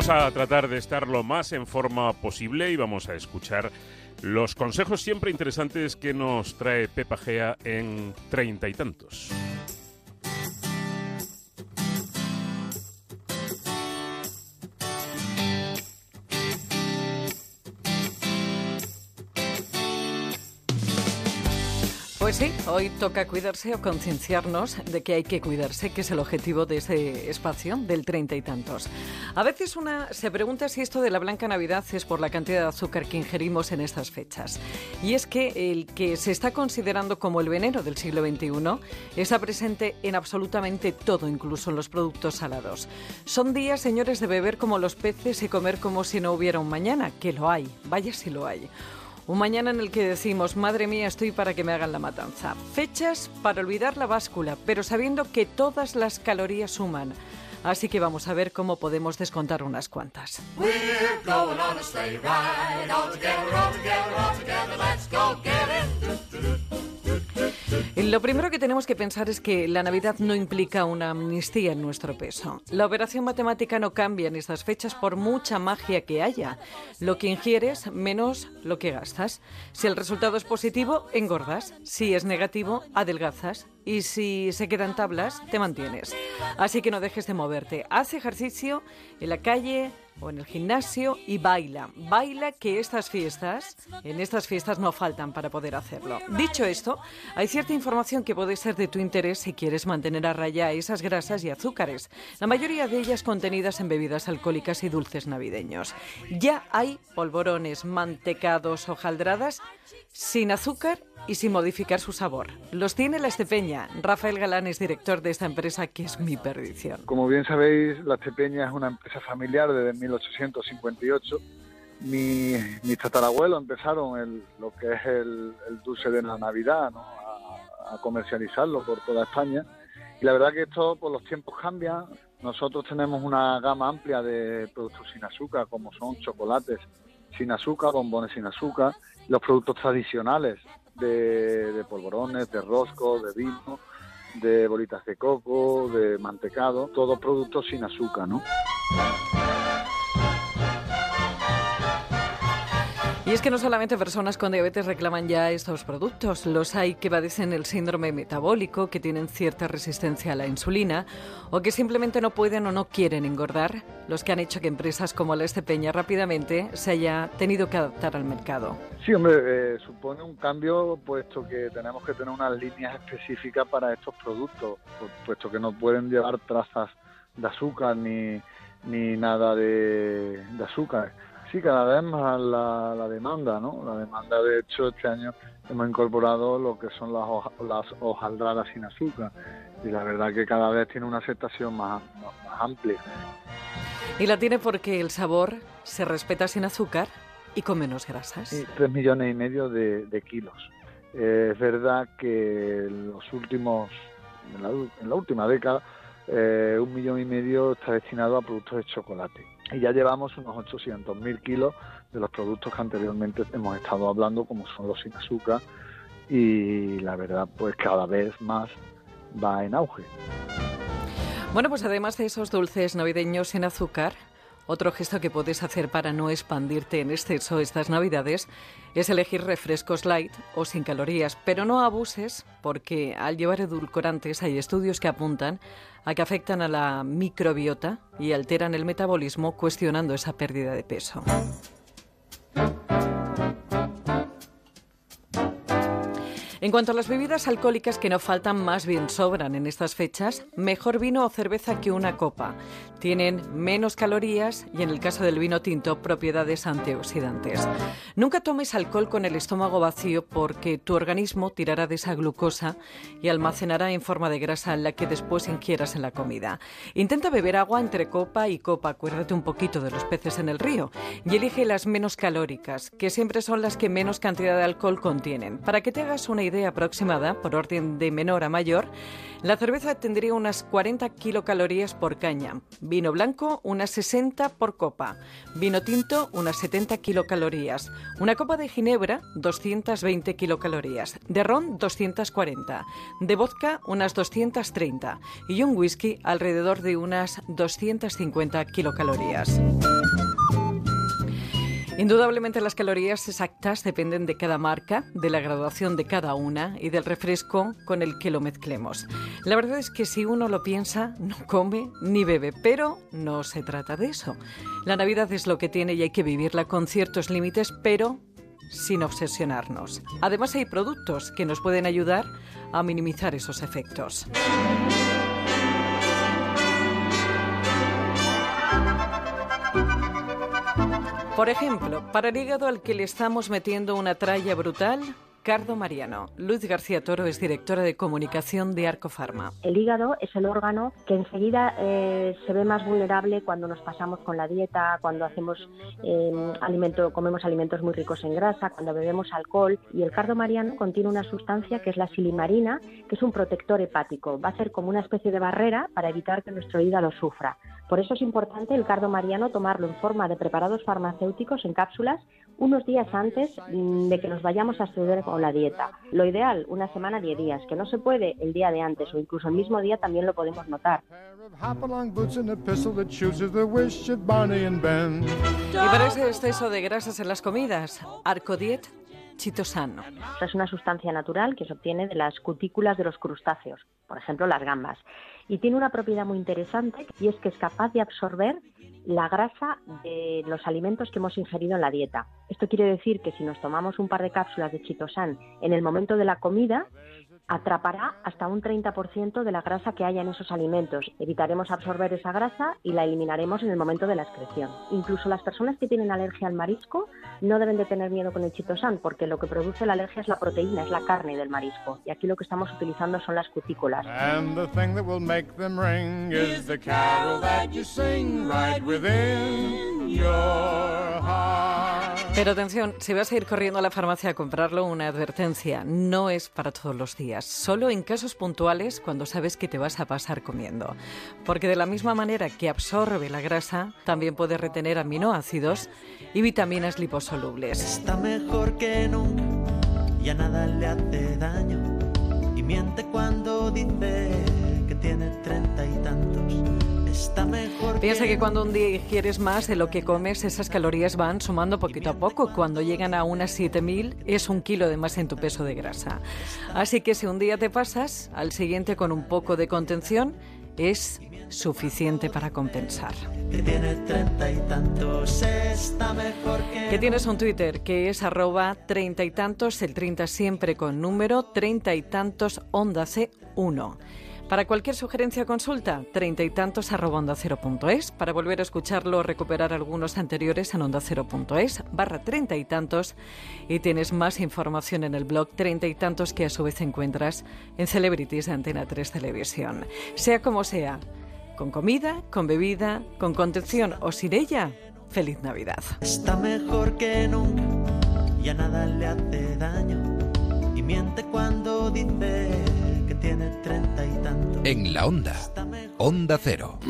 Vamos a tratar de estar lo más en forma posible y vamos a escuchar los consejos siempre interesantes que nos trae Pepa Gea en treinta y tantos. Pues sí, hoy toca cuidarse o concienciarnos de que hay que cuidarse, que es el objetivo de ese espacio del treinta y tantos. A veces se pregunta si esto de la blanca Navidad es por la cantidad de azúcar que ingerimos en estas fechas. Y es que el que se está considerando como el veneno del siglo XXI está presente en absolutamente todo, incluso en los productos salados. Son días, señores, de beber como los peces y comer como si no hubiera un mañana, que lo hay, vaya si lo hay. Un mañana en el que decimos, madre mía, estoy para que me hagan la matanza. Fechas para olvidar la báscula, pero sabiendo que todas las calorías suman. Así que vamos a ver cómo podemos descontar unas cuantas. Lo primero que tenemos que pensar es que la Navidad no implica una amnistía en nuestro peso. La operación matemática no cambia en estas fechas por mucha magia que haya. Lo que ingieres menos lo que gastas. Si el resultado es positivo, engordas. Si es negativo, adelgazas. Y si se quedan tablas, te mantienes. Así que no dejes de moverte. Haz ejercicio en la calle, o en el gimnasio y baila. Baila que estas fiestas, en estas fiestas no faltan para poder hacerlo. Dicho esto, hay cierta información que puede ser de tu interés si quieres mantener a raya esas grasas y azúcares, la mayoría de ellas contenidas en bebidas alcohólicas y dulces navideños. Ya hay polvorones, mantecados, hojaldradas sin azúcar y sin modificar su sabor. Los tiene la Estepeña. Rafael Galán es director de esta empresa que es mi perdición. Como bien sabéis, la Estepeña es una empresa familiar desde 1858. Mi, mis tatarabuelos empezaron lo que es el, dulce de la Navidad a, comercializarlo por toda España. Y la verdad que esto, por los tiempos cambian. Nosotros tenemos una gama amplia de productos sin azúcar, como son chocolates sin azúcar, bombones sin azúcar, los productos tradicionales de, polvorones, de rosco, de vino, de bolitas de coco, de mantecado, todos productos sin azúcar, ¿no? Y es que no solamente personas con diabetes reclaman ya estos productos, los hay que padecen el síndrome metabólico, que tienen cierta resistencia a la insulina o que simplemente no pueden o no quieren engordar, los que han hecho que empresas como la Estepeña rápidamente se haya tenido que adaptar al mercado. Sí, hombre, eh, supone un cambio puesto que tenemos que tener unas líneas específicas para estos productos, puesto que no pueden llevar trazas de azúcar ni, ni nada de, de azúcar Sí, cada vez más la, demanda, ¿no? La demanda, de hecho, este año hemos incorporado lo que son las, las hojaldradas sin azúcar y la verdad que cada vez tiene una aceptación más, amplia. Y la tiene porque el sabor se respeta sin azúcar y con menos grasas. Sí, tres millones y medio de, kilos. es verdad que en los últimos, en la, última década, eh, un millón y medio está destinado a productos de chocolate y ya llevamos unos 800.000 kilos de los productos que anteriormente hemos estado hablando, como son los sin azúcar, y la verdad, pues cada vez más va en auge. Bueno, pues además de esos dulces navideños sin azúcar, otro gesto que puedes hacer para no expandirte en exceso estas navidades es elegir refrescos light o sin calorías, pero no abuses porque al llevar edulcorantes hay estudios que apuntan a que afectan a la microbiota y alteran el metabolismo cuestionando esa pérdida de peso. En cuanto a las bebidas alcohólicas que no faltan, más bien sobran en estas fechas, mejor vino o cerveza que una copa. Tienen menos calorías y en el caso del vino tinto, propiedades antioxidantes. Nunca tomes alcohol con el estómago vacío porque tu organismo tirará de esa glucosa y almacenará en forma de grasa la que después ingieras en la comida. Intenta beber agua entre copa y copa, acuérdate un poquito de los peces en el río y elige las menos calóricas, que siempre son las que menos cantidad de alcohol contienen. Para que te hagas una idea aproximada, por orden de menor a mayor, la cerveza tendría unas 40 kilocalorías por caña, vino blanco unas 60 por copa, vino tinto unas 70 kilocalorías, una copa de ginebra 220 kilocalorías, de ron 240, de vodka unas 230 y un whisky alrededor de unas 250 kilocalorías. Indudablemente las calorías exactas dependen de cada marca, de la graduación de cada una y del refresco con el que lo mezclemos. La verdad es que si uno lo piensa, no come ni bebe, pero no se trata de eso. La Navidad es lo que tiene y hay que vivirla con ciertos límites, pero sin obsesionarnos. Además hay productos que nos pueden ayudar a minimizar esos efectos. Por ejemplo, para el hígado al que le estamos metiendo una tralla brutal, Cardo Mariano. Luz García Toro es directora de comunicación de Arcofarma. El hígado es el órgano que enseguida eh, se ve más vulnerable cuando nos pasamos con la dieta, cuando hacemos eh, alimento, comemos alimentos muy ricos en grasa, cuando bebemos alcohol. Y el cardo mariano contiene una sustancia que es la silimarina, que es un protector hepático. Va a ser como una especie de barrera para evitar que nuestro hígado sufra. Por eso es importante el cardo mariano tomarlo en forma de preparados farmacéuticos en cápsulas unos días antes mm, de que nos vayamos a estudiar con la dieta. Lo ideal, una semana, 10 días. Que no se puede el día de antes o incluso el mismo día también lo podemos notar. Y para ese exceso de grasas en las comidas, Arcodiet chitosano. Es una sustancia natural que se obtiene de las cutículas de los crustáceos, por ejemplo las gambas, y tiene una propiedad muy interesante y es que es capaz de absorber la grasa de los alimentos que hemos ingerido en la dieta. Esto quiere decir que si nos tomamos un par de cápsulas de chitosan en el momento de la comida, atrapará hasta un 30% de la grasa que haya en esos alimentos. Evitaremos absorber esa grasa y la eliminaremos en el momento de la excreción. Incluso las personas que tienen alergia al marisco no deben de tener miedo con el chitosan porque lo que produce la alergia es la proteína, es la carne del marisco. Y aquí lo que estamos utilizando son las cutículas. Pero atención, si vas a ir corriendo a la farmacia a comprarlo, una advertencia, no es para todos los días, solo en casos puntuales cuando sabes que te vas a pasar comiendo. Porque de la misma manera que absorbe la grasa, también puede retener aminoácidos y vitaminas liposolubles. Está mejor que nunca, ya nada le hace daño y miente cuando dice que tiene treinta y tantos Piensa que cuando un día ingieres más de lo que comes, esas calorías van sumando poquito a poco. Cuando llegan a unas 7000, es un kilo de más en tu peso de grasa. Así que si un día te pasas, al siguiente con un poco de contención, es suficiente para compensar. Que tiene treinta y tantos, está mejor que... Que tienes un Twitter que es arroba treinta y tantos, el 30 siempre con número, treinta y tantos onda C1. Para cualquier sugerencia o consulta, treinta y tantos arroba onda cero punto es. Para volver a escucharlo o recuperar algunos anteriores en onda cero punto es, barra treinta y tantos. Y tienes más información en el blog treinta y tantos que a su vez encuentras en Celebrities de Antena 3 Televisión. Sea como sea, con comida, con bebida, con contención o sin ella, feliz Navidad. Está mejor que nunca, ya nada le hace daño y miente cuando dice tiene treinta y tantos. En la onda, Onda Cero.